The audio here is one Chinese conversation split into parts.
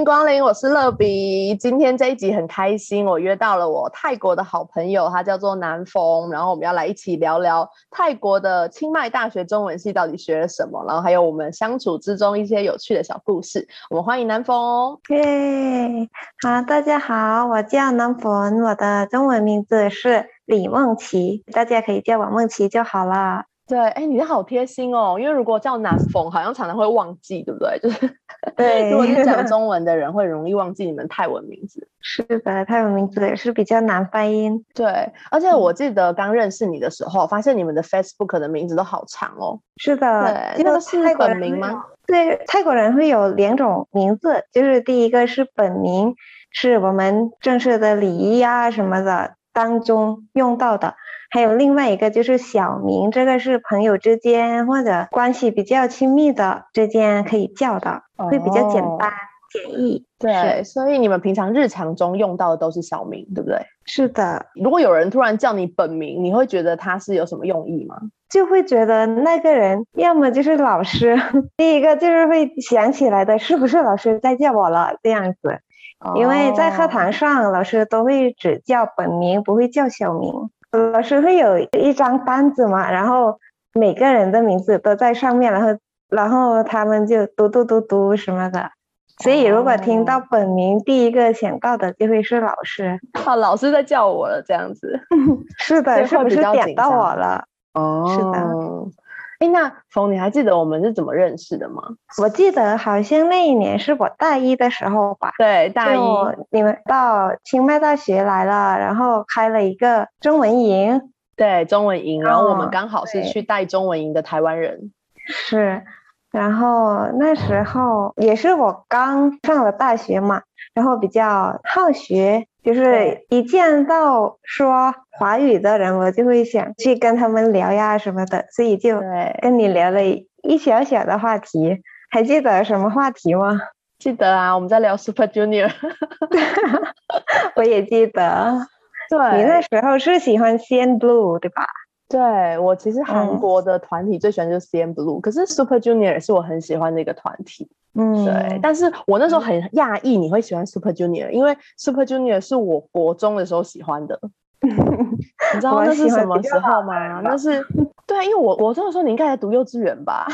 迎光临，我是乐比。今天这一集很开心，我约到了我泰国的好朋友，他叫做南风，然后我们要来一起聊聊泰国的清迈大学中文系到底学了什么，然后还有我们相处之中一些有趣的小故事。我们欢迎南风。耶，好，大家好，我叫南风，我的中文名字是李梦琪，大家可以叫我梦琪就好了。对，哎，你好贴心哦，因为如果叫南风，好像常常会忘记，对不对？就是对，如果是讲中文的人，会容易忘记你们泰文名字。是的，泰文名字也是比较难发音。对，而且我记得刚认识你的时候，发现你们的 Facebook 的名字都好长哦。是的，这个是本名吗？对，泰国人会有两种名字，就是第一个是本名，是我们正式的礼仪啊什么的当中用到的。还有另外一个就是小名，这个是朋友之间或者关系比较亲密的之间可以叫的，会比较简单简易。对，所以你们平常日常中用到的都是小名，对不对？是的。如果有人突然叫你本名，你会觉得他是有什么用意吗？就会觉得那个人要么就是老师，第一个就是会想起来的是不是老师在叫我了这样子，因为在课堂上老师都会只叫本名，不会叫小名。老师会有一张单子嘛，然后每个人的名字都在上面，然后然后他们就嘟嘟嘟嘟什么的，所以如果听到本名，第一个想到的就会是老师。啊，老师在叫我了，这样子。是的，是不是点到我了？哦，是的。哎，那冯，你还记得我们是怎么认识的吗？我记得好像那一年是我大一的时候吧。对，大一你们到清迈大学来了，然后开了一个中文营。对，中文营，然后我们刚好是去带中文营的台湾人。是，然后那时候也是我刚上了大学嘛，然后比较好学。就是一见到说华语的人，我就会想去跟他们聊呀什么的，所以就跟你聊了一小小的话题。还记得什么话题吗？记得啊，我们在聊 Super Junior。我也记得。对，你那时候是喜欢 CN Blue 对吧？对我其实韩国的团体最喜欢就是 CN Blue，可是 Super Junior 也是我很喜欢的一个团体。嗯，对，但是我那时候很讶异你会喜欢 Super Junior，因为 Super Junior 是我国中的时候喜欢的。你知 道那是什么时候吗？那是 对，因为我我中的时候你应该在读幼稚园吧？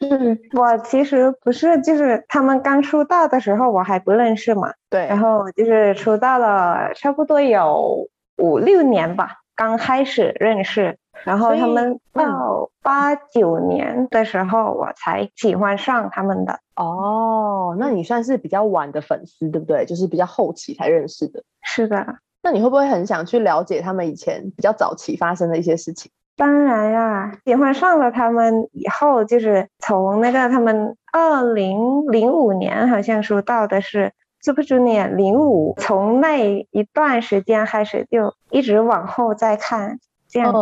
嗯 我其实不是，就是他们刚出道的时候我还不认识嘛。对，然后就是出道了差不多有五六年吧，刚开始认识。然后他们到八九年的时候，我才喜欢上他们的。哦，那你算是比较晚的粉丝，对不对？就是比较后期才认识的。是的。那你会不会很想去了解他们以前比较早期发生的一些事情？当然呀，喜欢上了他们以后，就是从那个他们二零零五年好像说到的是 Super Junior 零五，从那一段时间开始就一直往后再看这样子。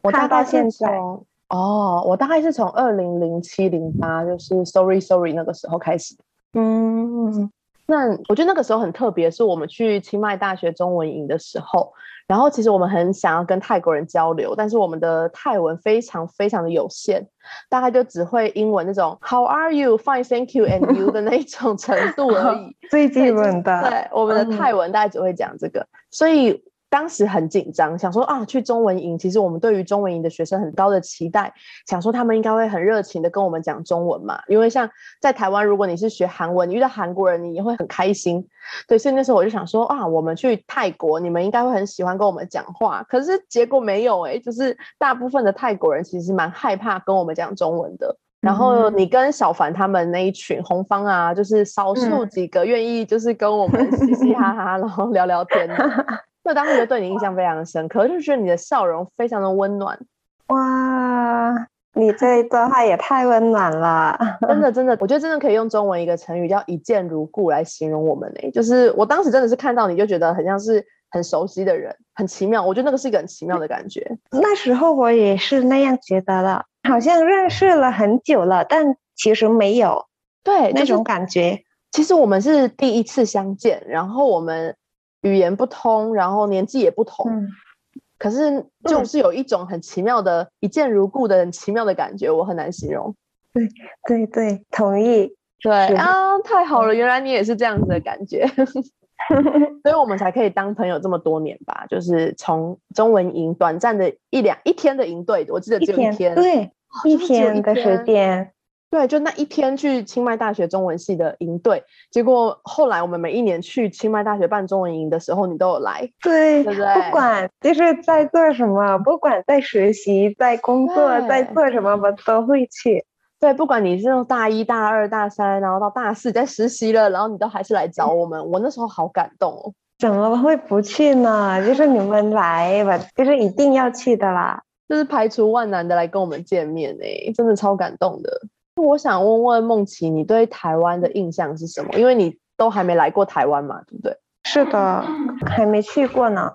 我大概现在哦，我大概是从二零零七零八，就是 Sorry Sorry 那个时候开始。嗯，那我觉得那个时候很特别，是我们去清迈大学中文营的时候，然后其实我们很想要跟泰国人交流，但是我们的泰文非常非常的有限，大概就只会英文那种 How are you? Fine, thank you, and you 的那 种程度而已，最基本的。对，我们的泰文大概只会讲这个，所以。当时很紧张，想说啊，去中文营，其实我们对于中文营的学生很高的期待，想说他们应该会很热情的跟我们讲中文嘛。因为像在台湾，如果你是学韩文，你遇到韩国人，你也会很开心。对，所以那时候我就想说啊，我们去泰国，你们应该会很喜欢跟我们讲话。可是结果没有哎，就是大部分的泰国人其实蛮害怕跟我们讲中文的。然后你跟小凡他们那一群红方啊，就是少数几个愿意就是跟我们嘻嘻哈哈，然后聊聊天的。我当时就对你印象非常深刻，就觉得你的笑容非常的温暖。哇，你这一段话也太温暖了，真的真的，我觉得真的可以用中文一个成语叫一见如故来形容我们呢。就是我当时真的是看到你就觉得很像是很熟悉的人，很奇妙。我觉得那个是一个很奇妙的感觉。那时候我也是那样觉得了。好像认识了很久了，但其实没有对那种感觉。其实我们是第一次相见，然后我们语言不通，然后年纪也不同，嗯，可是就是有一种很奇妙的、一见如故的很奇妙的感觉，我很难形容。对对对，同意。对啊，太好了，原来你也是这样子的感觉，所以我们才可以当朋友这么多年吧？就是从中文营短暂的一两一天的营队，我记得，只有一天，对，一天的时天间，对，就那一天去清迈大学中文系的营队，结果后来我们每一年去清迈大学办中文营的时候，你都有来。对，对不对不管就是在做什么，不管在实习、在工作、在做什么，我都会去。对，不管你是从大一、大二、大三，然后到大四在实习了，然后你都还是来找我们，我那时候好感动哦。怎么会不去呢？就是你们来，我就是一定要去的啦。就是排除万难的来跟我们见面呢、真的超感动的。我想问问梦琪，你对台湾的印象是什么？因为你都还没来过台湾嘛，对不对？是的，还没去过呢。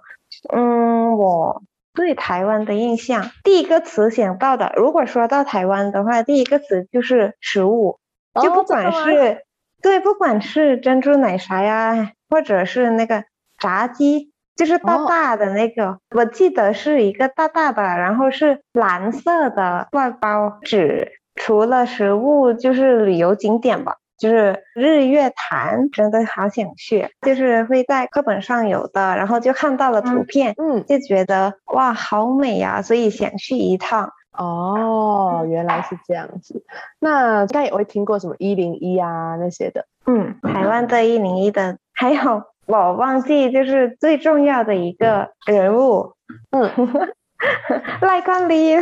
嗯，我对台湾的印象，第一个词想到的，如果说到台湾的话，第一个词就是食物，就不管是、对，不管是珍珠奶茶呀，或者是那个炸鸡，就是大哦大的那个，我记得是一个大大的，然后是蓝色的外包纸。除了食物，就是旅游景点吧。就是日月潭，真的好想去，就是会在课本上有的，然后就看到了图嗯片，嗯，就觉得哇，好美呀、所以想去一趟。哦，原来是这样子。那应该也会听过什么一零一啊那些的。嗯，台湾的一零一的，还有我忘记就是最重要的一个人物，嗯，赖冠霖。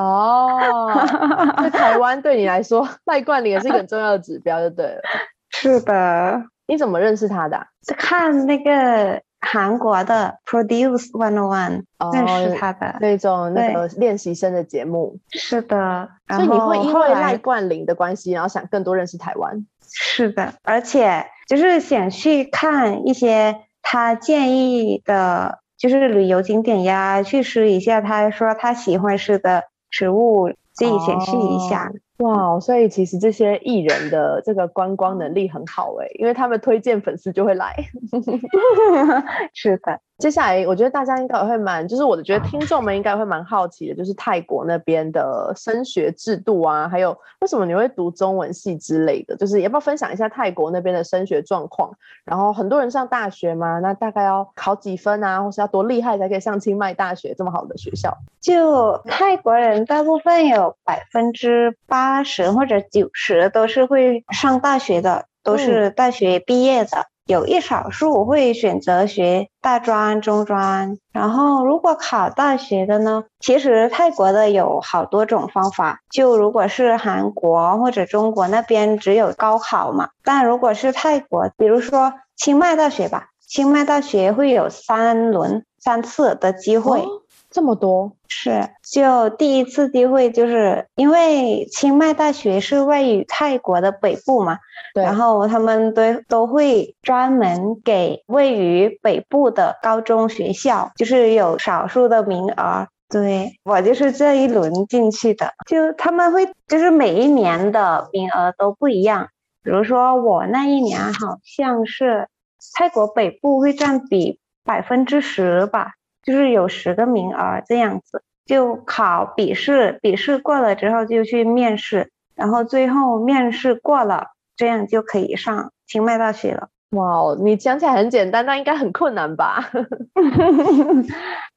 哦，在台湾对你来说，赖冠霖也是一个很重要的指标，就对了。是的，你怎么认识他的啊、是看那个韩国的 Produce One On One 哦认识他的。那种那个练习生的节目，是的，然所以你后会因为赖冠霖的关系，然后想更多认识台湾。是的，而且就是想去看一些他建议的，就是旅游景点呀，去吃一下他说他喜欢吃的食物，自己显示一下。哇，所以其实这些艺人的这个观光能力很好诶，因为他们推荐粉丝就会来。是的，接下来，我觉得大家应该也会蛮，就是我觉得听众们应该会蛮好奇的，就是泰国那边的升学制度啊，还有为什么你会读中文系之类的，就是要不要分享一下泰国那边的升学状况？然后很多人上大学嘛，那大概要考几分啊，或是要多厉害才可以上清迈大学这么好的学校？就泰国人大部分有百分之八十或者九十都是会上大学的，都是大学毕业的。有一少数会选择学大专、中专，然后如果考大学的呢，其实泰国的有好多种方法。就如果是韩国或者中国那边只有高考嘛，但如果是泰国，比如说清迈大学吧，清迈大学会有三轮、三次的机会。这么多，是，就第一次机会，就是因为清迈大学是位于泰国的北部嘛，对，然后他们都都会专门给位于北部的高中学校，就是有少数的名额。对我就是这一轮进去的，就他们会就是每一年的名额都不一样，比如说我那一年好像是泰国北部会占比百分之十吧。就是有十个名额这样子，就考笔试，笔试过了之后就去面试，然后最后面试过了，这样就可以上清迈大学了。哇哦，你讲起来很简单，但应该很困难吧？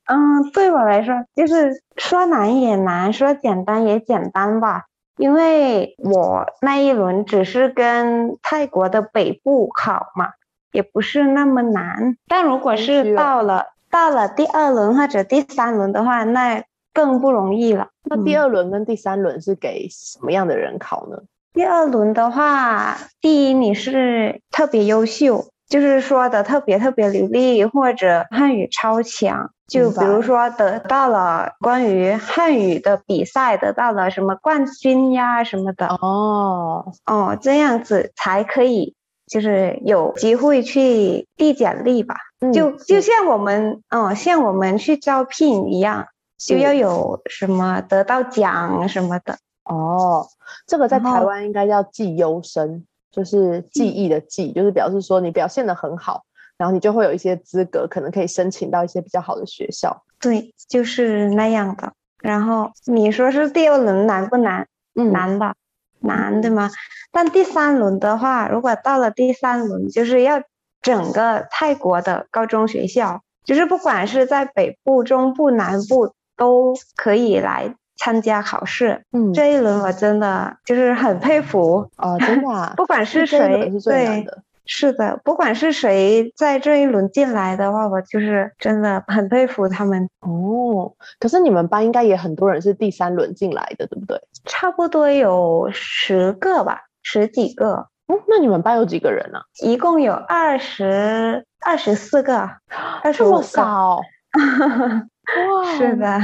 嗯，对我来说，就是说难也难，说简单也简单吧。因为我那一轮只是跟泰国的北部考嘛，也不是那么难。但如果是到了到了第二轮或者第三轮的话，那更不容易了。那第嗯二轮跟第三轮是给什么样的人考呢？第二轮的话，第一你是特别优秀，就是说的特别特别流利，或者汉语超强。就比如说得到了关于汉语的比赛，得到了什么冠军呀什么的，哦，哦，这样子才可以，就是有机会去递简历吧。嗯就就像我们，哦，像我们去招聘一样，就要有什么得到奖什么的。哦，这个在台湾应该叫记优生，就是记忆的记，就是表示说你表现的很好，然后你就会有一些资格，可能可以申请到一些比较好的学校。对，就是那样的。然后你说是第二轮难不难？嗯，难吧，难对吗？但第三轮的话，如果到了第三轮，就是要整个泰国的高中学校，就是不管是在北部、中部、南部，都可以来参加考试。嗯，这一轮我真的就是很佩服，哦，真的、啊，不管是谁，对，是的，不管是谁在这一轮进来的话，我就是真的很佩服他们。哦，可是你们班应该也很多人是第三轮进来的，对不对？差不多有十个吧，十几个，嗯，那你们班有几个人啊？一共有二十二十四个，二十这么五。少？哇，是。的，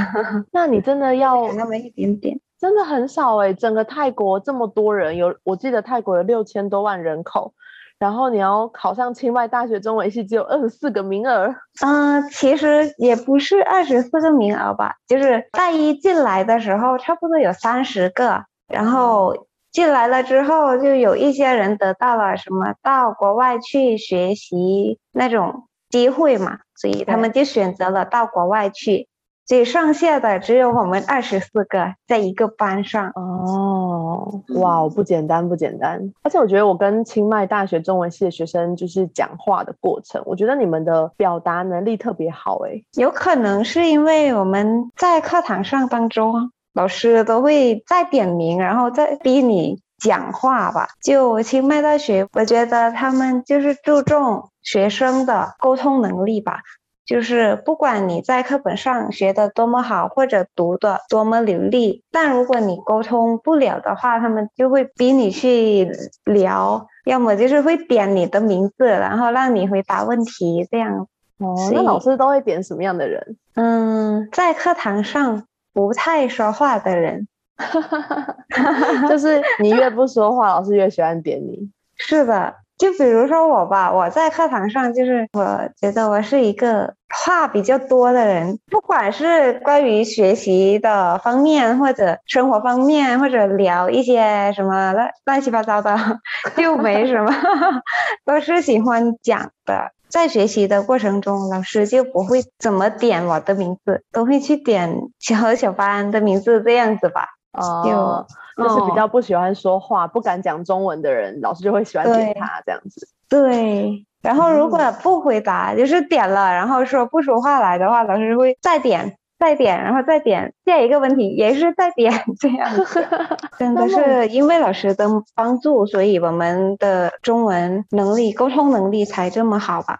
那你真的要有 那么一点点。真的很少哎、整个泰国这么多人，有我记得泰国有六千多万人口，然后你要考上清迈大学中文系只有二十四个名额。嗯、其实也不是二十四个名额吧，就是大一进来的时候，差不多有三十个，然后进来了之后，就有一些人得到了什么到国外去学习那种机会嘛，所以他们就选择了到国外去。所以剩下的只有我们二十四个在一个班上。哦，哇，不简单，不简单。而且我觉得我跟清迈大学中文系的学生就是讲话的过程，我觉得你们的表达能力特别好哎。有可能是因为我们在课堂上当中，老师都会再点名，然后再逼你讲话吧。就清迈大学，我觉得他们就是注重学生的沟通能力吧。就是不管你在课本上学的多么好，或者读的多么流利，但如果你沟通不了的话，他们就会逼你去聊，要么就是会点你的名字，然后让你回答问题，这样哦，那老师都会点什么样的人？嗯，在课堂上不太说话的人，就是你越不说话，老师越喜欢点你。是的。就比如说我吧，我在课堂上就是我觉得我是一个话比较多的人，不管是关于学习的方面，或者生活方面，或者聊一些什么乱乱七八糟的，就没什么，都是喜欢讲的。在学习的过程中，老师就不会怎么点我的名字，都会去点小何 小班的名字这样子吧。哦，就是比哦较不喜欢说话、不敢讲中文的人，老师就会喜欢点他这样子。对，然后如果嗯不回答，就是点了，然后说不说话来的话，老师会再点、再点，然后再点，下一个问题也是再点，这样子。真的是因为老师的帮助，所以我们的中文能力、沟通能力才这么好吧？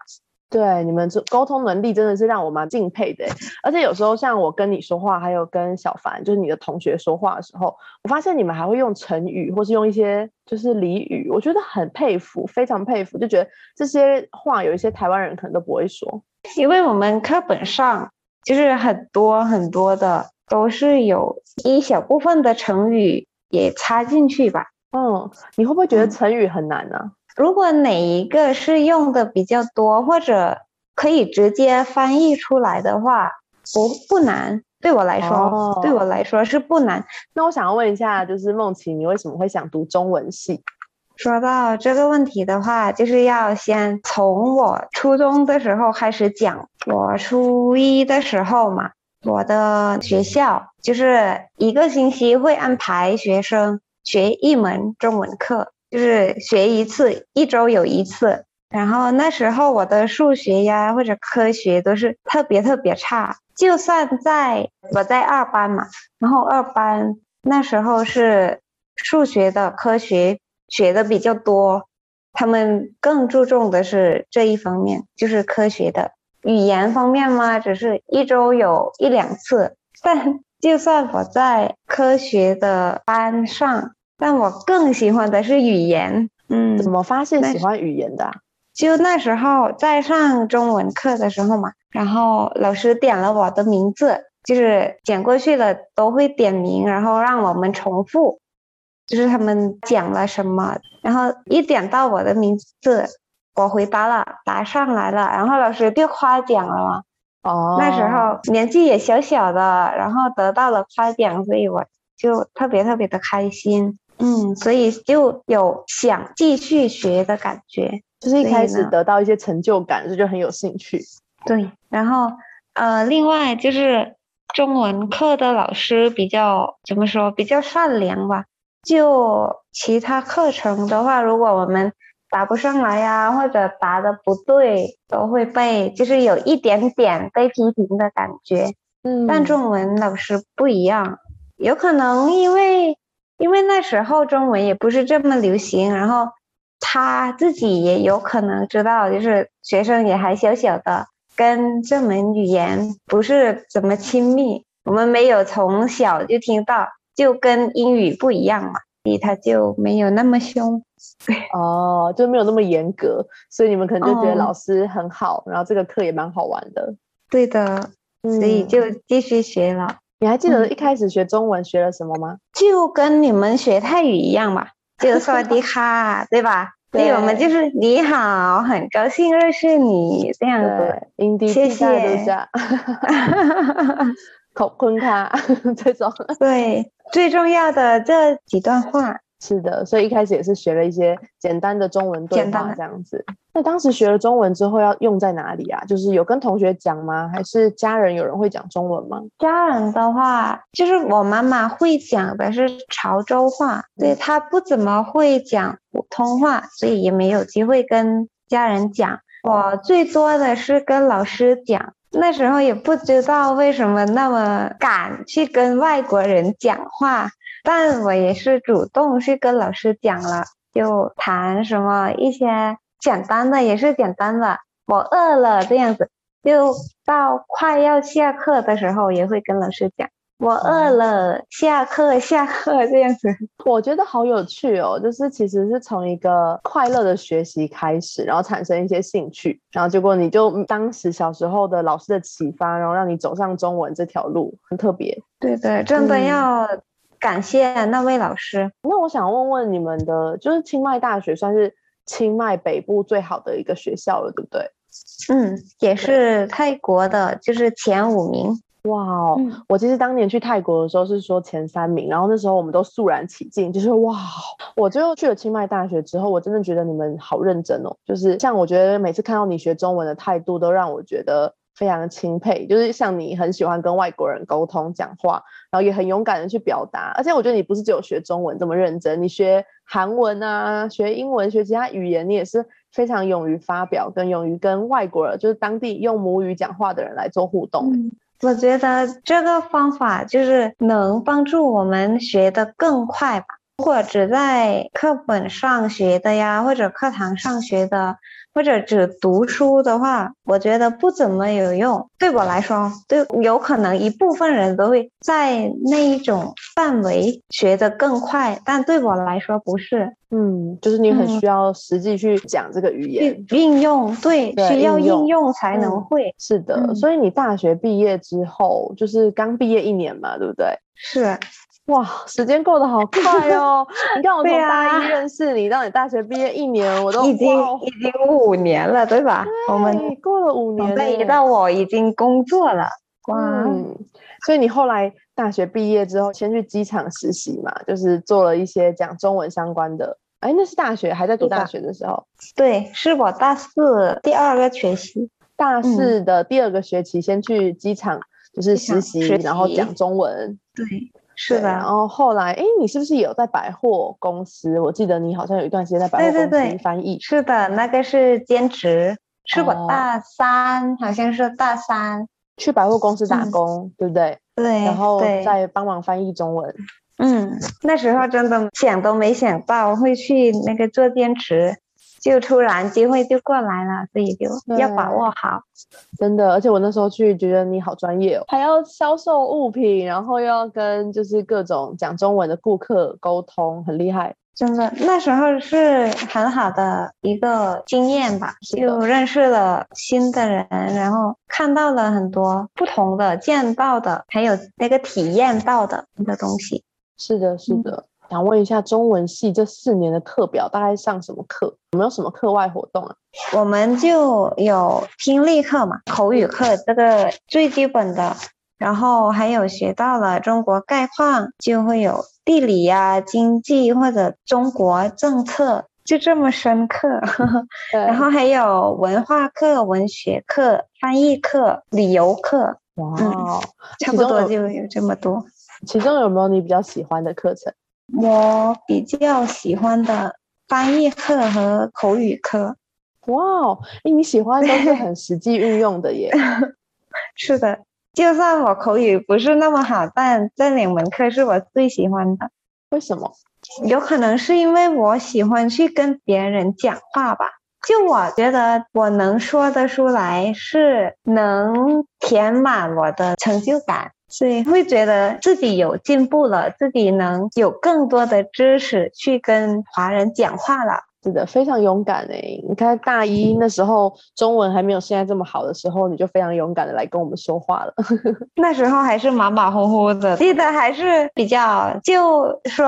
对，你们这沟通能力真的是让我蛮敬佩的欸。而且有时候像我跟你说话，还有跟小凡，就是你的同学说话的时候，我发现你们还会用成语，或是用一些就是俚语，我觉得很佩服，非常佩服，就觉得这些话有一些台湾人可能都不会说。因为我们课本上就是很多很多的都是有一小部分的成语也插进去吧。嗯，你会不会觉得嗯成语很难呢、如果哪一个是用的比较多，或者可以直接翻译出来的话，不不难。对我来说，对哦我来说是不难。那我想要问一下，就是梦琪，你为什么会想读中文系？说到这个问题的话，就是要先从我初中的时候开始讲。我初一的时候嘛，我的学校就是一个星期会安排学生学一门中文课，就是学一次，一周有一次。然后那时候我的数学呀或者科学都是特别特别差，就算在我在二班嘛，然后二班那时候是数学的科学学的比较多，他们更注重的是这一方面，就是科学的。语言方面嘛，只是一周有一两次，但就算我在科学的班上，但我更喜欢的是语言。嗯，怎么发现喜欢语言的啊、就那时候在上中文课的时候嘛，然后老师点了我的名字，就是点过去了都会点名，然后让我们重复，就是他们讲了什么，然后一点到我的名字，我回答了，答上来了，然后老师就夸奖了嘛，哦，那时候年纪也小小的，然后得到了夸奖，所以我就特别特别的开心。嗯，所以就有想继续学的感觉，就是一开始得到一些成就感，这就很有兴趣。对。然后呃，另外就是中文课的老师比较怎么说，比较善良吧。就其他课程的话，如果我们答不上来呀、或者答的不对，都会被就是有一点点被批评的感觉。嗯但中文老师不一样，有可能因为因为那时候中文也不是这么流行，然后他自己也有可能知道，就是学生也还小小的，跟这门语言不是怎么亲密，我们没有从小就听到，就跟英语不一样嘛，所以他就没有那么凶。哦，就没有那么严格，所以你们可能就觉得哦老师很好，然后这个课也蛮好玩的。对的，嗯所以就继续学了。你还记得嗯一开始学中文学了什么吗？就跟你们学泰语一样嘛，就萨瓦迪卡，对吧？所以我们就是你好，很高兴认识你这样子。谢谢口昆卡 这种。对，最重要的这几段话，是的，所以一开始也是学了一些简单的中文对话这样子。那当时学了中文之后要用在哪里啊？就是有跟同学讲吗？还是家人有人会讲中文吗？家人的话，就是我妈妈会讲的是潮州话，对她不怎么会讲普通话，所以也没有机会跟家人讲。我最多的是跟老师讲，那时候也不知道为什么那么敢去跟外国人讲话，但我也是主动去跟老师讲了，就谈什么一些简单的，也是简单的，我饿了这样子。就到快要下课的时候，也会跟老师讲，我饿了，下课下课这样子。我觉得好有趣哦，就是其实是从一个快乐的学习开始，然后产生一些兴趣，然后结果你就当时小时候的老师的启发，然后让你走上中文这条路，很特别。对对，真的嗯要感谢那位老师。那我想问问你们的，就是清迈大学算是清迈北部最好的一个学校了，对不对？嗯，也是泰国的，就是前五名。哇哦！嗯我其实当年去泰国的时候是说前三名，然后那时候我们都肃然起敬，就是哇！我最后去了清迈大学之后，我真的觉得你们好认真哦，就是像我觉得每次看到你学中文的态度，都让我觉得非常钦佩。就是像你很喜欢跟外国人沟通讲话，然后也很勇敢的去表达，而且我觉得你不是只有学中文这么认真，你学韩文啊，学英文，学其他语言，你也是非常勇于发表，跟勇于跟外国人，就是当地用母语讲话的人来做互动。嗯，我觉得这个方法就是能帮助我们学得更快吧。如果只在课本上学的呀，或者课堂上学的，或者只读书的话，我觉得不怎么有用。对我来说，对，有可能一部分人都会在那一种范围学得更快，但对我来说不是。嗯，就是你很嗯需要实际去讲这个语言。去运用，对，对需要应用才能嗯会。是的，嗯所以你大学毕业之后，就是刚毕业一年嘛，对不对？是，哇，时间过得好快哦！你看我从大啊一认识你到你大学毕业一年，我都已经已经五年了，对吧？我们对过了五年准备耶到我已经工作了，哇，嗯，所以你后来大学毕业之后，先去机场实习嘛，就是做了一些讲中文相关的。哎，那是大学还在读大学的时候，对，是我大四第二个学期，大四的第二个学期先去机场就是实习，然后讲中文。对，是的然，后后来，哎，你是不是也有在百货公司？我记得你好像有一段时间在百货公对对对司翻译。是的，那个是兼职，是我哦大三，好像是大三，去百货公司打嗯工，对不对？对，然后对，再帮忙翻译中文。嗯，那时候真的想都没想到会去那个做兼职，就突然机会就过来了，所以就要把握好。真的，而且我那时候去觉得你好专业哦，还要销售物品，然后又要跟就是各种讲中文的顾客沟通，很厉害。真的，那时候是很好的一个经验吧，就认识了新的人，然后看到了很多不同的、见到的，还有那个体验到的一个东西。是的，是嗯的。想问一下，中文系这四年的课表大概上什么课？有没有什么课外活动啊？我们就有听力课嘛，口语课这个最基本的，然后还有学到了中国概况，就会有地理呀、经济或者中国政策，就这么深刻。然后还有文化课、文学课、翻译课、旅游课。哇，差不多就有这么多。其中有没有你比较喜欢的课程？我比较喜欢的翻译课和口语课。哇哦，哎，你喜欢都是很实际运用的耶。是的，就算我口语不是那么好，但这两门课是我最喜欢的。为什么？有可能是因为我喜欢去跟别人讲话吧。就我觉得我能说得出来，是能填满我的成就感。所以会觉得自己有进步了，自己能有更多的知识去跟华人讲话了。是的，非常勇敢哎！你看大一那时候中文还没有现在这么好的时候，你就非常勇敢的来跟我们说话了。那时候还是马马虎虎的，记得还是比较就说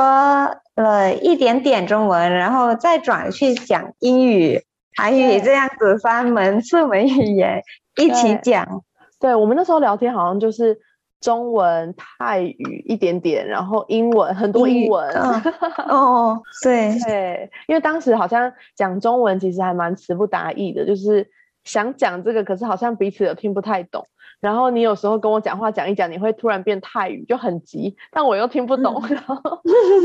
了一点点中文，然后再转去讲英语、韩语这样子三门四门语言一起讲。对我们那时候聊天好像就是。中文、泰语一点点，然后英文很多英文。哦，对对，因为当时好像讲中文其实还蛮词不达意的，就是想讲这个，可是好像彼此又听不太懂。然后你有时候跟我讲话讲一讲，你会突然变泰语，就很急，但我又听不懂。然后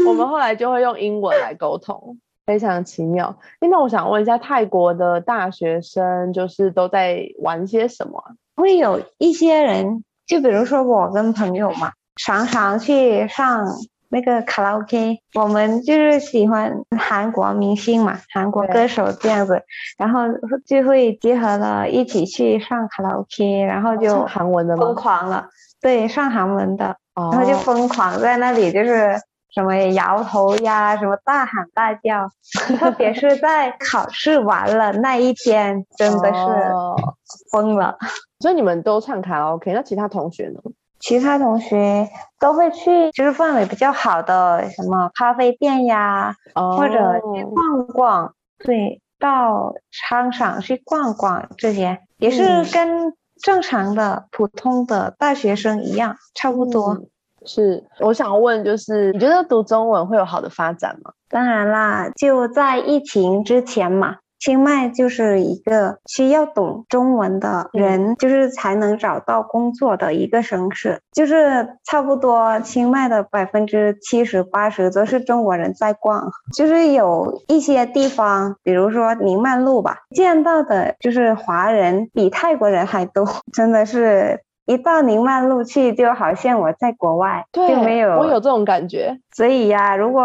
我们后来就会用英文来沟通，非常奇妙。那我想问一下，泰国的大学生就是都在玩些什么？会有一些人。就比如说我跟朋友嘛，常常去上那个卡拉 OK，我们就是喜欢韩国明星嘛，韩国歌手这样子，然后就会结合了一起去上卡拉 OK，然后就韩文的疯狂了，对，上韩文的，然后就疯狂在那里就是什么摇头呀，什么大喊大叫，特别是在考试完了那一天，真的是疯了。所以你们都唱卡拉 OK，那其他同学呢？其他同学都会去，就是氛围比较好的什么咖啡店呀，或者去逛逛。对，到商场去逛逛，这些也是跟正常的普通的大学生一样，差不多。是，我想问，就是你觉得读中文会有好的发展吗？当然啦，就在疫情之前嘛。清迈就是一个需要懂中文的人，就是才能找到工作的一个城市。就是差不多清迈的百分之七十八十都是中国人在逛。就是有一些地方，比如说宁曼路吧，见到的就是华人比泰国人还多，真的是。一到宁曼路去，就好像我在国外，就没有我有这种感觉。所以呀，如果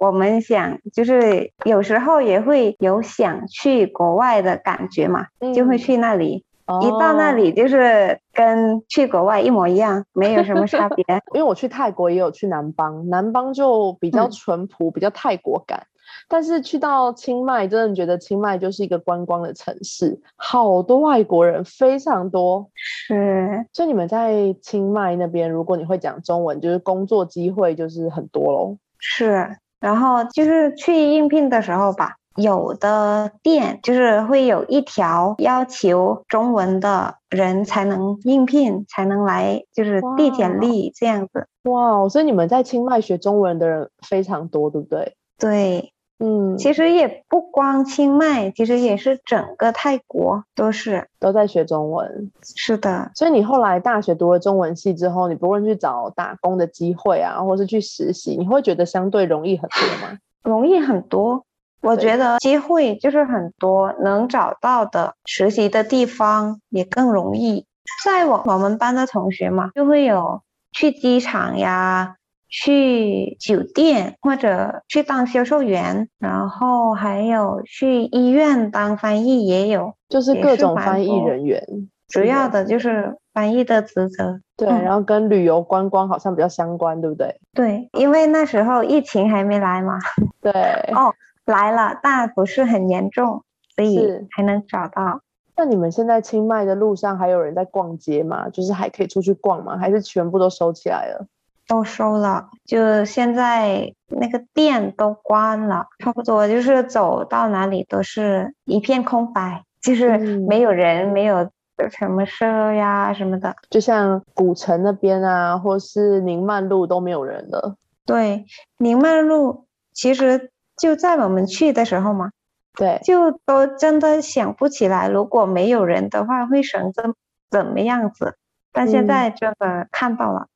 我们想，就是有时候也会有想去国外的感觉嘛，就会去那里。一到那里，就是跟去国外一模一样，没有什么差别。因为我去泰国也有去南邦，南邦就比较淳朴，比较泰国感。但是去到清迈，真的觉得清迈就是一个观光的城市，好多外国人，非常多。是，所以你们在清迈那边，如果你会讲中文，就是工作机会就是很多喽。是，然后就是去应聘的时候吧，有的店就是会有一条要求中文的人才能应聘，才能来就是递简历这样子。哇，所以你们在清迈学中文的人非常多，对不对？对。嗯，其实也不光清迈，其实也是整个泰国都是都在学中文。是的，所以你后来大学读了中文系之后，你不论去找打工的机会啊，或是去实习，你会觉得相对容易很多吗？容易很多，我觉得机会就是很多，能找到的实习的地方也更容易。在我我们班的同学嘛，就会有去机场呀。去酒店或者去当销售员，然后还有去医院当翻译，也有，就是各种翻译人员。主要的就是翻译的职责。对，然后跟旅游观光好像比较相关，对不对？对，因为那时候疫情还没来嘛。对。哦，来了，但不是很严重，所以还能找到。那你们现在清迈的路上还有人在逛街吗？就是还可以出去逛吗？还是全部都收起来了？都收了，就现在那个店都关了，差不多就是走到哪里都是一片空白，就是没有人，没有什么社呀什么的，就像古城那边啊，或是宁曼路都没有人了。对，宁曼路其实就在我们去的时候嘛，对，就都真的想不起来，如果没有人的话会成怎怎么样子，但现在真的看到了。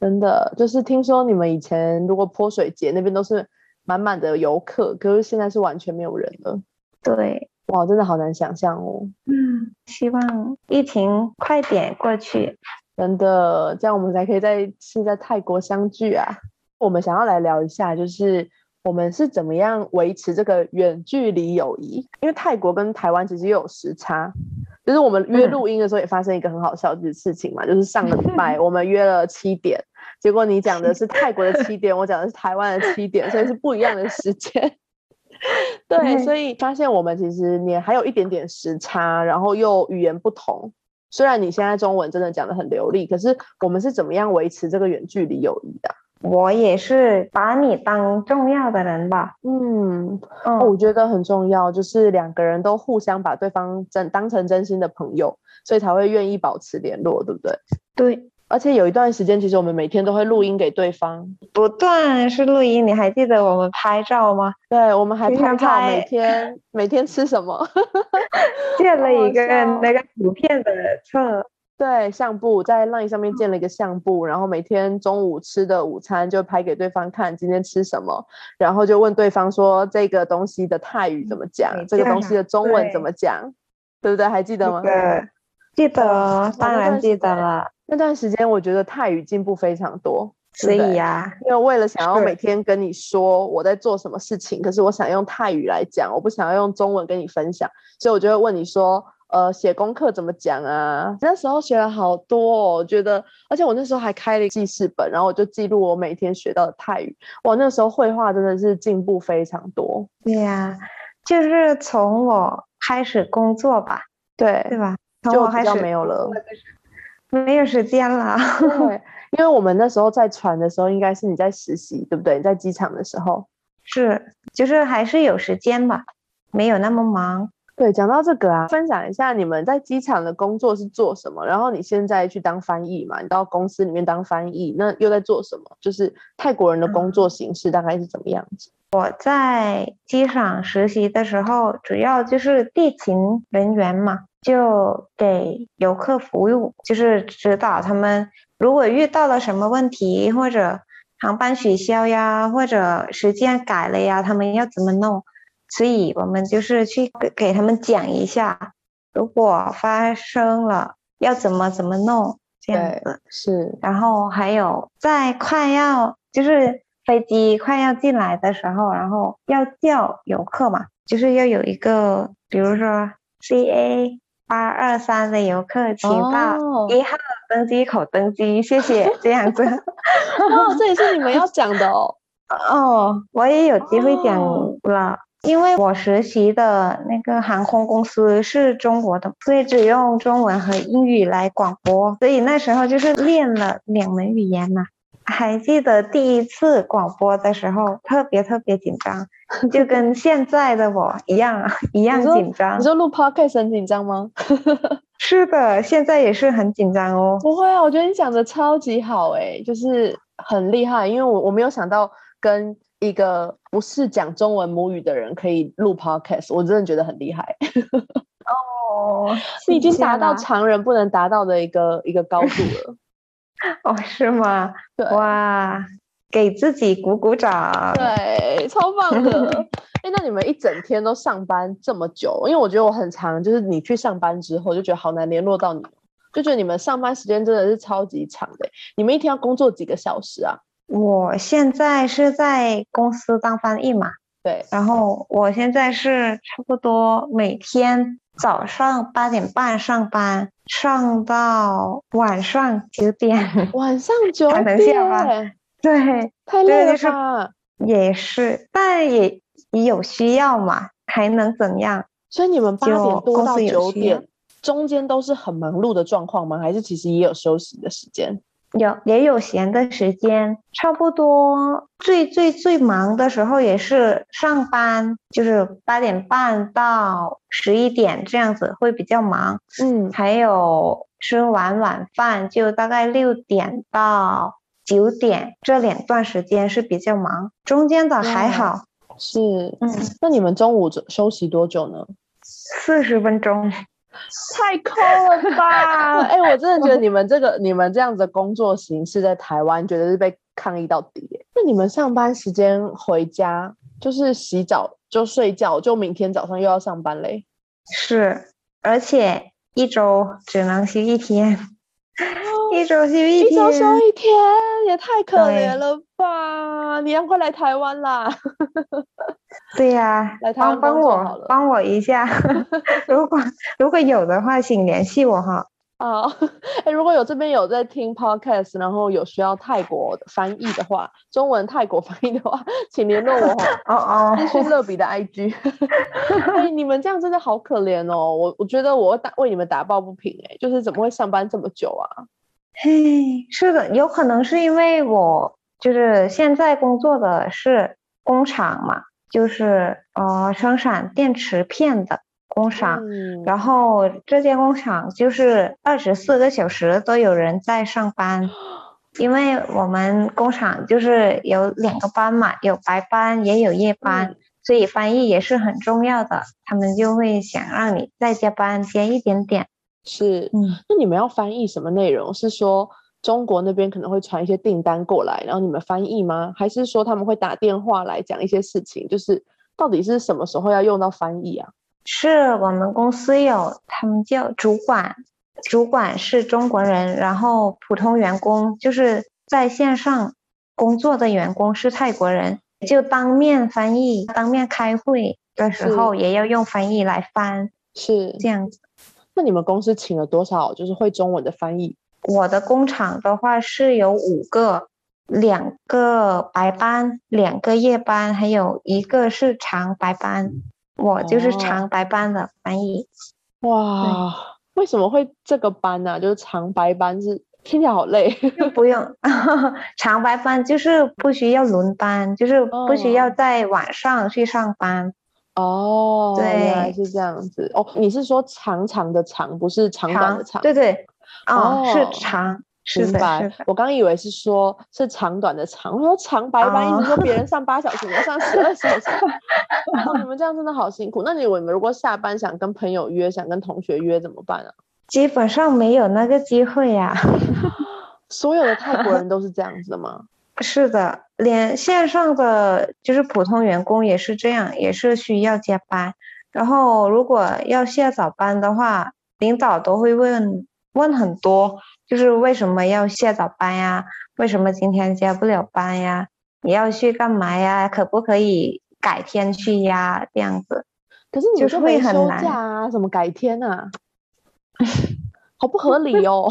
真的就是听说你们以前如果泼水节那边都是满满的游客，可是现在是完全没有人了。对，哇，真的好难想象哦。嗯，希望疫情快点过去，真的，这样我们才可以在是在泰国相聚啊。我们想要来聊一下，就是我们是怎么样维持这个远距离友谊，因为泰国跟台湾其实又有时差。就是我们约录音的时候也发生一个很好笑的事情嘛，就是上个礼拜 我们约了七点，结果你讲的是泰国的七点，我讲的是台湾的七点，所以是不一样的时间。对，所以发现我们其实你还有一点点时差，然后又语言不同。虽然你现在中文真的讲的很流利，可是我们是怎么样维持这个远距离友谊的？我也是把你当重要的人吧，嗯，我觉得很重要，就是两个人都互相把对方真当成真心的朋友，所以才会愿意保持联络，对不对？对，而且有一段时间，其实我们每天都会录音给对方，不断是录音。你还记得我们拍照吗？对，我们还拍照，每天 每天吃什么？建了一个那个图片的册。对相簿在 LINE 上面建了一个相簿，然后每天中午吃的午餐就拍给对方看，今天吃什么，然后就问对方说这个东西的泰语怎么讲，这个东西的中文怎么讲，对不对？还记得吗？对，记得，当然记得了。那段时间我觉得泰语进步非常多，所以呀，因为为了想要每天跟你说我在做什么事情，可是我想用泰语来讲，我不想要用中文跟你分享，所以我就会问你说。呃，写功课怎么讲啊？那时候学了好多，哦，我觉得，而且我那时候还开了记事本，然后我就记录我每天学到的泰语。哇，那时候绘画真的是进步非常多。对呀，就是从我开始工作吧，对对吧？从我开始没有了，没有时间了。对，因为我们那时候在船的时候，应该是你在实习，对不对？你在机场的时候，是，就是还是有时间吧，没有那么忙。对，讲到这个啊，分享一下你们在机场的工作是做什么？然后你现在去当翻译嘛？你到公司里面当翻译，那又在做什么？就是泰国人的工作形式大概是怎么样子？我在机场实习的时候，主要就是地勤人员嘛，就给游客服务，就是指导他们如果遇到了什么问题，或者航班取消呀，或者时间改了呀，他们要怎么弄？所以我们就是去给给他们讲一下，如果发生了要怎么怎么弄这样子是。然后还有在快要就是飞机快要进来的时候，然后要叫游客嘛，就是要有一个，比如说 C A 八二三的游客，请到一号登机口登机，谢谢 这样子。哦，这也是你们要讲的哦。哦，我也有机会讲了。因为我实习的那个航空公司是中国的，所以只用中文和英语来广播，所以那时候就是练了两门语言嘛。还记得第一次广播的时候，特别特别紧张，就跟现在的我一样，一样紧张。你说录 podcast 很紧张吗？是的，现在也是很紧张哦。不会啊，我觉得你讲的超级好哎，就是很厉害，因为我我没有想到跟。一个不是讲中文母语的人可以录 podcast，我真的觉得很厉害。哦，你已经达到常人不能达到的一个一个高度了。哦，是吗？对哇，给自己鼓鼓掌。对，超棒的。哎，那你们一整天都上班这么久？因为我觉得我很长，就是你去上班之后就觉得好难联络到你，就觉得你们上班时间真的是超级长的。你们一天要工作几个小时啊？我现在是在公司当翻译嘛，对，然后我现在是差不多每天早上八点半上班，上到晚上九点，晚上九点，对，太累了，也是，但也也有需要嘛，还能怎样？所以你们八点多到九点中间都是很忙碌的状况吗？还是其实也有休息的时间？有也有闲的时间，差不多最最最忙的时候也是上班，就是八点半到十一点这样子会比较忙。嗯，还有吃完晚饭就大概六点到九点这两段时间是比较忙，中间的还好，是，嗯，那你们中午休息多久呢？四十分钟。太抠了吧！哎、我真的觉得 你们这个、你们这样子的工作形式在台湾绝对是被抗议到底耶。那你们上班时间回家就是洗澡就睡觉，就明天早上又要上班嘞。是，而且一周只能休一天，一周休一天一周休。一天，也太可怜了吧！你要快来台湾啦！对呀、帮帮我帮我一下，如果如果有的话，请联系我哈。啊，哎，如果有这边有在听 podcast，然后有需要泰国翻译的话，中文泰国翻译的话，请联络我哈。哦哦，私讯乐比的 IG，哎，你们这样真的好可怜哦！我我觉得我打为你们打抱不平哎，就是怎么会上班这么久啊？嘿，是的，有可能是因为我就是现在工作的是工厂嘛，就是呃生产电池片的工厂，嗯，然后这间工厂就是二十四个小时都有人在上班，因为我们工厂就是有两个班嘛，有白班也有夜班，嗯所以翻译也是很重要的。他们就会想让你再加班加一点点。是。嗯，那你们要翻译什么内容？是说中国那边可能会传一些订单过来，然后你们翻译吗？还是说他们会打电话来讲一些事情？就是到底是什么时候要用到翻译啊？是我们公司有他们叫主管，主管是中国人，然后普通员工就是在线上工作的员工是泰国人，就当面翻译，当面开会的时候也要用翻译来翻，是。这样子。那你们公司请了多少就是会中文的翻译？我的工厂的话是有五个，两个白班，两个夜班，还有一个是长白班。我就是哦长白班的翻译。哇，为什么会这个班呢、就是长白班是听起来好累。就不用 长白班，就是不需要轮班，就是不需要哦在晚上去上班。哦，原来对是这样子。哦，你是说长长的长，不是长短的长？对对，哦，哦是长，是白。我刚以为是说是长短的长，我说长白班，哦意思说别人上八小时，我上十二小时。哦，你们这样真的好辛苦。那你们如果下班想跟朋友约，想跟同学约怎么办啊？基本上没有那个机会呀、所有的泰国人都是这样子的吗？是的，连线上的就是普通员工也是这样，也是需要加班。然后如果要下早班的话，领导都会问问很多，就是为什么要下早班呀？为什么今天加不了班呀？你要去干嘛呀？可不可以改天去呀？这样子。可是你会很难假啊，怎么改天啊？好不合理 哦。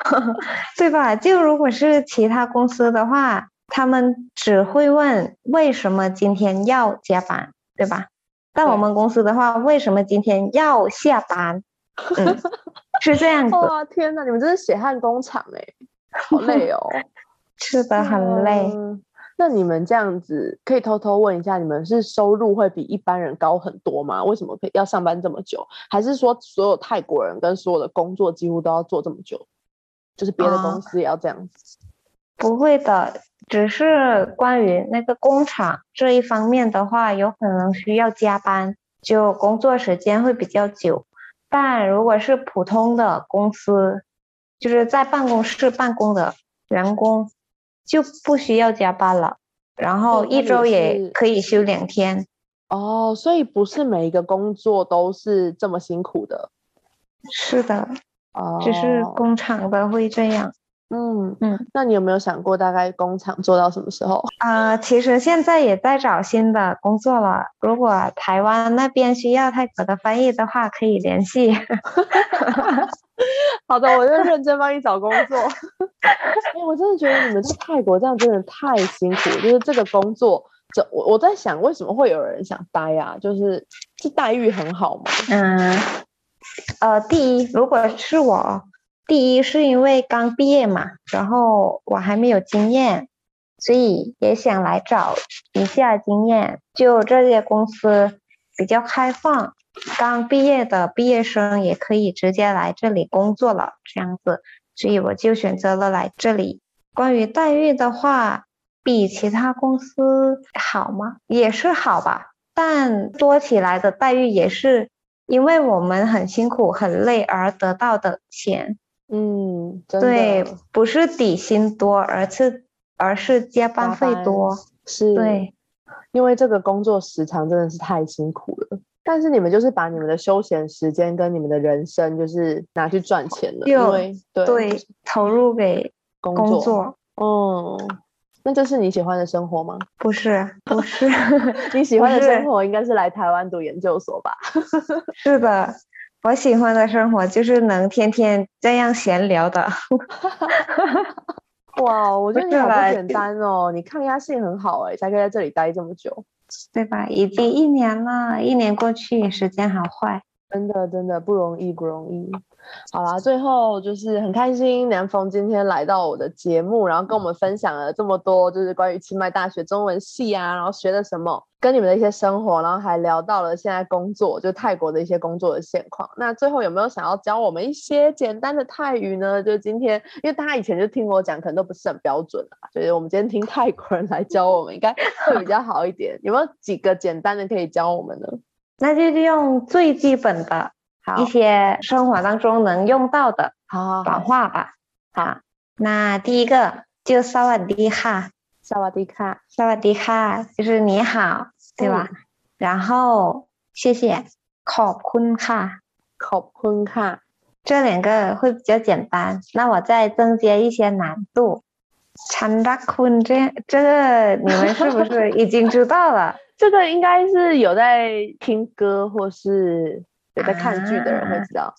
对吧？就如果是其他公司的话，他们只会问为什么今天要加班，对吧？但我们公司的话，为什么今天要下班？嗯，是这样子，哇，天哪，你们真是血汗工厂哎、好累哦。是的，很累。嗯那你们这样子，可以偷偷问一下，你们是收入会比一般人高很多吗？为什么可以要上班这么久？还是说所有泰国人跟所有的工作几乎都要做这么久？就是别的啊公司也要这样子？不会的，只是关于那个工厂这一方面的话，有可能需要加班，就工作时间会比较久。但如果是普通的公司，就是在办公室办公的员工，就不需要加班了，然后一周也可以休两天。哦，所以不是每一个工作都是这么辛苦的是的，哦。只是工厂的会这样。嗯嗯，那你有没有想过大概工厂做到什么时候？啊、其实现在也在找新的工作了。如果台湾那边需要泰国的翻译的话，可以联系。好的，我就认真帮你找工作。哎、我真的觉得你们在泰国这样真的太辛苦，就是这个工作，这我我在想，为什么会有人想待啊？就是这待遇很好吗？嗯，呃，第一，如果是我，第一是因为刚毕业嘛，然后我还没有经验，所以也想来找一下经验。就这些公司比较开放，刚毕业的毕业生也可以直接来这里工作了，这样子，所以我就选择了来这里。关于待遇的话，比其他公司好吗？也是好吧，但多起来的待遇也是因为我们很辛苦、很累而得到的钱。嗯，对，不是底薪多，而是而是加班费多。是，对，因为这个工作时长真的是太辛苦了。但是你们就是把你们的休闲时间跟你们的人生，就是拿去赚钱了，因为对投入给工作。嗯，那这是你喜欢的生活吗？不是，不是，你喜欢的生活应该是来台湾读研究所吧？是的。我喜欢的生活就是能天天这样闲聊的。哇，我觉得你 好不简单哦，你抗压性很好哎，才可以在这里待这么久，对吧？已经一年了，一年过去，时间好快，真的真的不容易，不容易。好啦，最后就是很开心，南风今天来到我的节目，然后跟我们分享了这么多，就是关于清迈大学中文系啊，然后学了什么。跟你们的一些生活，然后还聊到了现在工作，就泰国的一些工作的现况。那最后有没有想要教我们一些简单的泰语呢？就今天，因为大家以前就听我讲，可能都不是很标准啊，所以我们今天听泰国人来教我们，应该会比较好一点。有没有几个简单的可以教我们呢？那就就用最基本的一些生活当中能用到的，好，转话吧。好，那第一个就萨瓦迪卡，萨瓦迪卡，萨瓦迪卡，就是你好，对吧？然后谢谢，ขอบคุณค่ะ，ขอบคุณค่ะ，这两个会比较简单。那我再增加一些难度，掺杂混这这个你们是不是已经知道了？这个应该是有在听歌或是有在看剧的人会知道。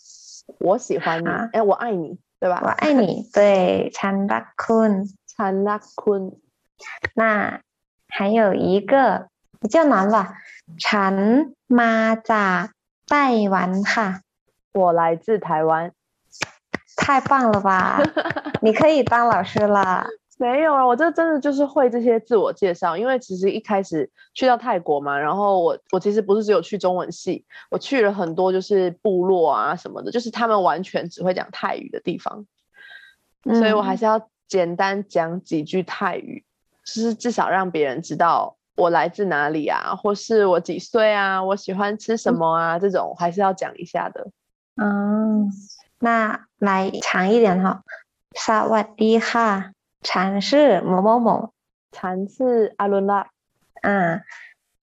我喜欢你哎我爱你对吧？我爱你对陈大坤陈大坤那还有一个比较难吧陈妈扎戴完哈。我来自台湾。太棒了吧 你可以当老师了。没有啊我这真的就是会这些自我介绍。因为其实一开始去到泰国嘛然后我我其实不是只有去中文系我去了很多就是部落啊什么的就是他们完全只会讲泰语的地方。所以我还是要简单讲几句泰语就是至少让别人知道我来自哪里啊或是我几岁啊我喜欢吃什么啊这种还是要讲一下的。嗯那来长一点哈。萨瓦迪哈。禅是某某某，禅是阿伦拉。啊，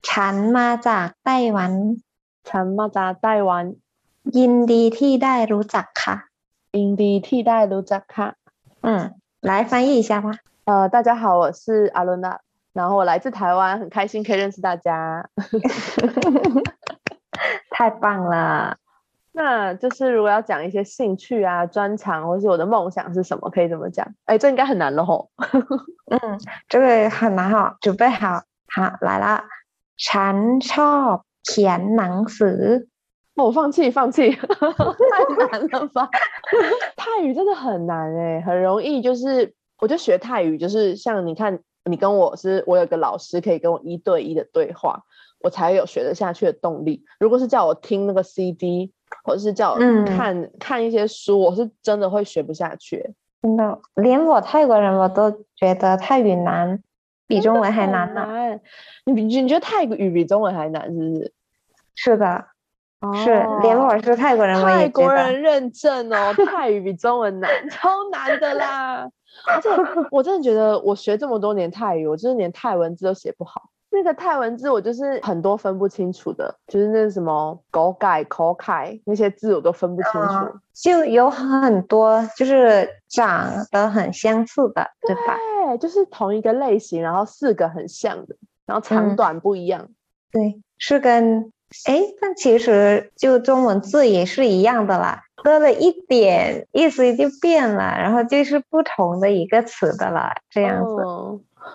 禅嘛咋带完？禅嘛咋带完？因地替代如扎卡？因地替代如扎卡？嗯，来翻译一下吧。呃，大家好，我是阿伦拉，然后我来自台湾，很开心可以认识大家。太棒了。那就是如果要讲一些兴趣啊、专长，或是我的梦想是什么，可以怎么讲？哎，这应该很难了吼。嗯，这个很难哈，准备好，好来了。ฉันชอบเขียนหนังสือ。我放弃，放弃，太难了吧？泰语真的很难哎，很容易就是，我就学泰语，就是像你看。你跟我是，我有个老师可以跟我一对一的对话，我才有学得下去的动力。如果是叫我听那个 CD， 或者是叫我看看一些书，我是真的会学不下去。真的，连我泰国人我都觉得泰语难，比中文还难呢。你你觉得泰语比中文还难，是不是？是的，是连我是泰国人，泰国人认证哦，泰语比中文难，超难的啦。而且我真的觉得，我学这么多年泰语，我就是连泰文字都写不好。那个泰文字我就是很多分不清楚的，就是那什么狗改口改那些字我都分不清楚。就有很多就是长得很相似的，对吧？对，就是同一个类型，然后四个很像的，然后长短不一样。对，是跟哎，但其实就中文字也是一样的啦。多了一点意思就变了，然后就是不同的一个词的了，这样子。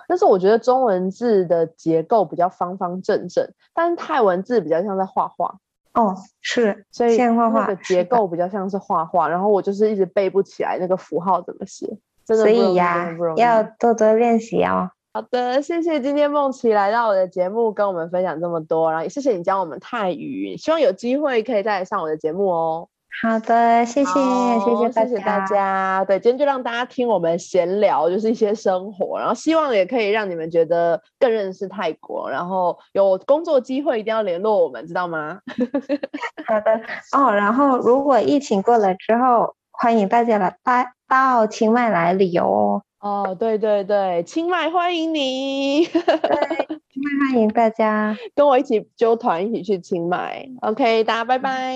但是我觉得中文字的结构比较方方正正，但是泰文字比较像在画画。哦，是，所以线画画那个结构比较像是画画，然后我就是一直背不起来那个符号怎么写，真的所以呀要多多练习哦。好的，谢谢今天梦琪来到我的节目，跟我们分享这么多，然后也谢谢你教我们泰语，希望有机会可以再来上我的节目哦。好的，谢谢，谢谢大谢谢大家。对，今天就让大家听我们闲聊，就是一些生活，然后希望也可以让你们觉得更认识泰国，然后有工作机会一定要联络我们，知道吗？好的哦。然后，如果疫情过了之后，欢迎大家来到到清迈来旅游哦。哦，对对对，清迈欢迎你，欢迎大家。跟我一起揪团一起去清迈。OK，大家拜拜。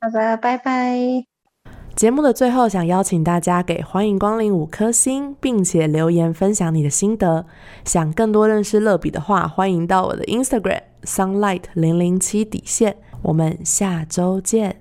好的，拜拜。节目的最后，想邀请大家给欢迎光临五颗星，并且留言分享你的心得。想更多认识乐比的话，欢迎到我的 Instagram sunlight 零零七底线。我们下周见。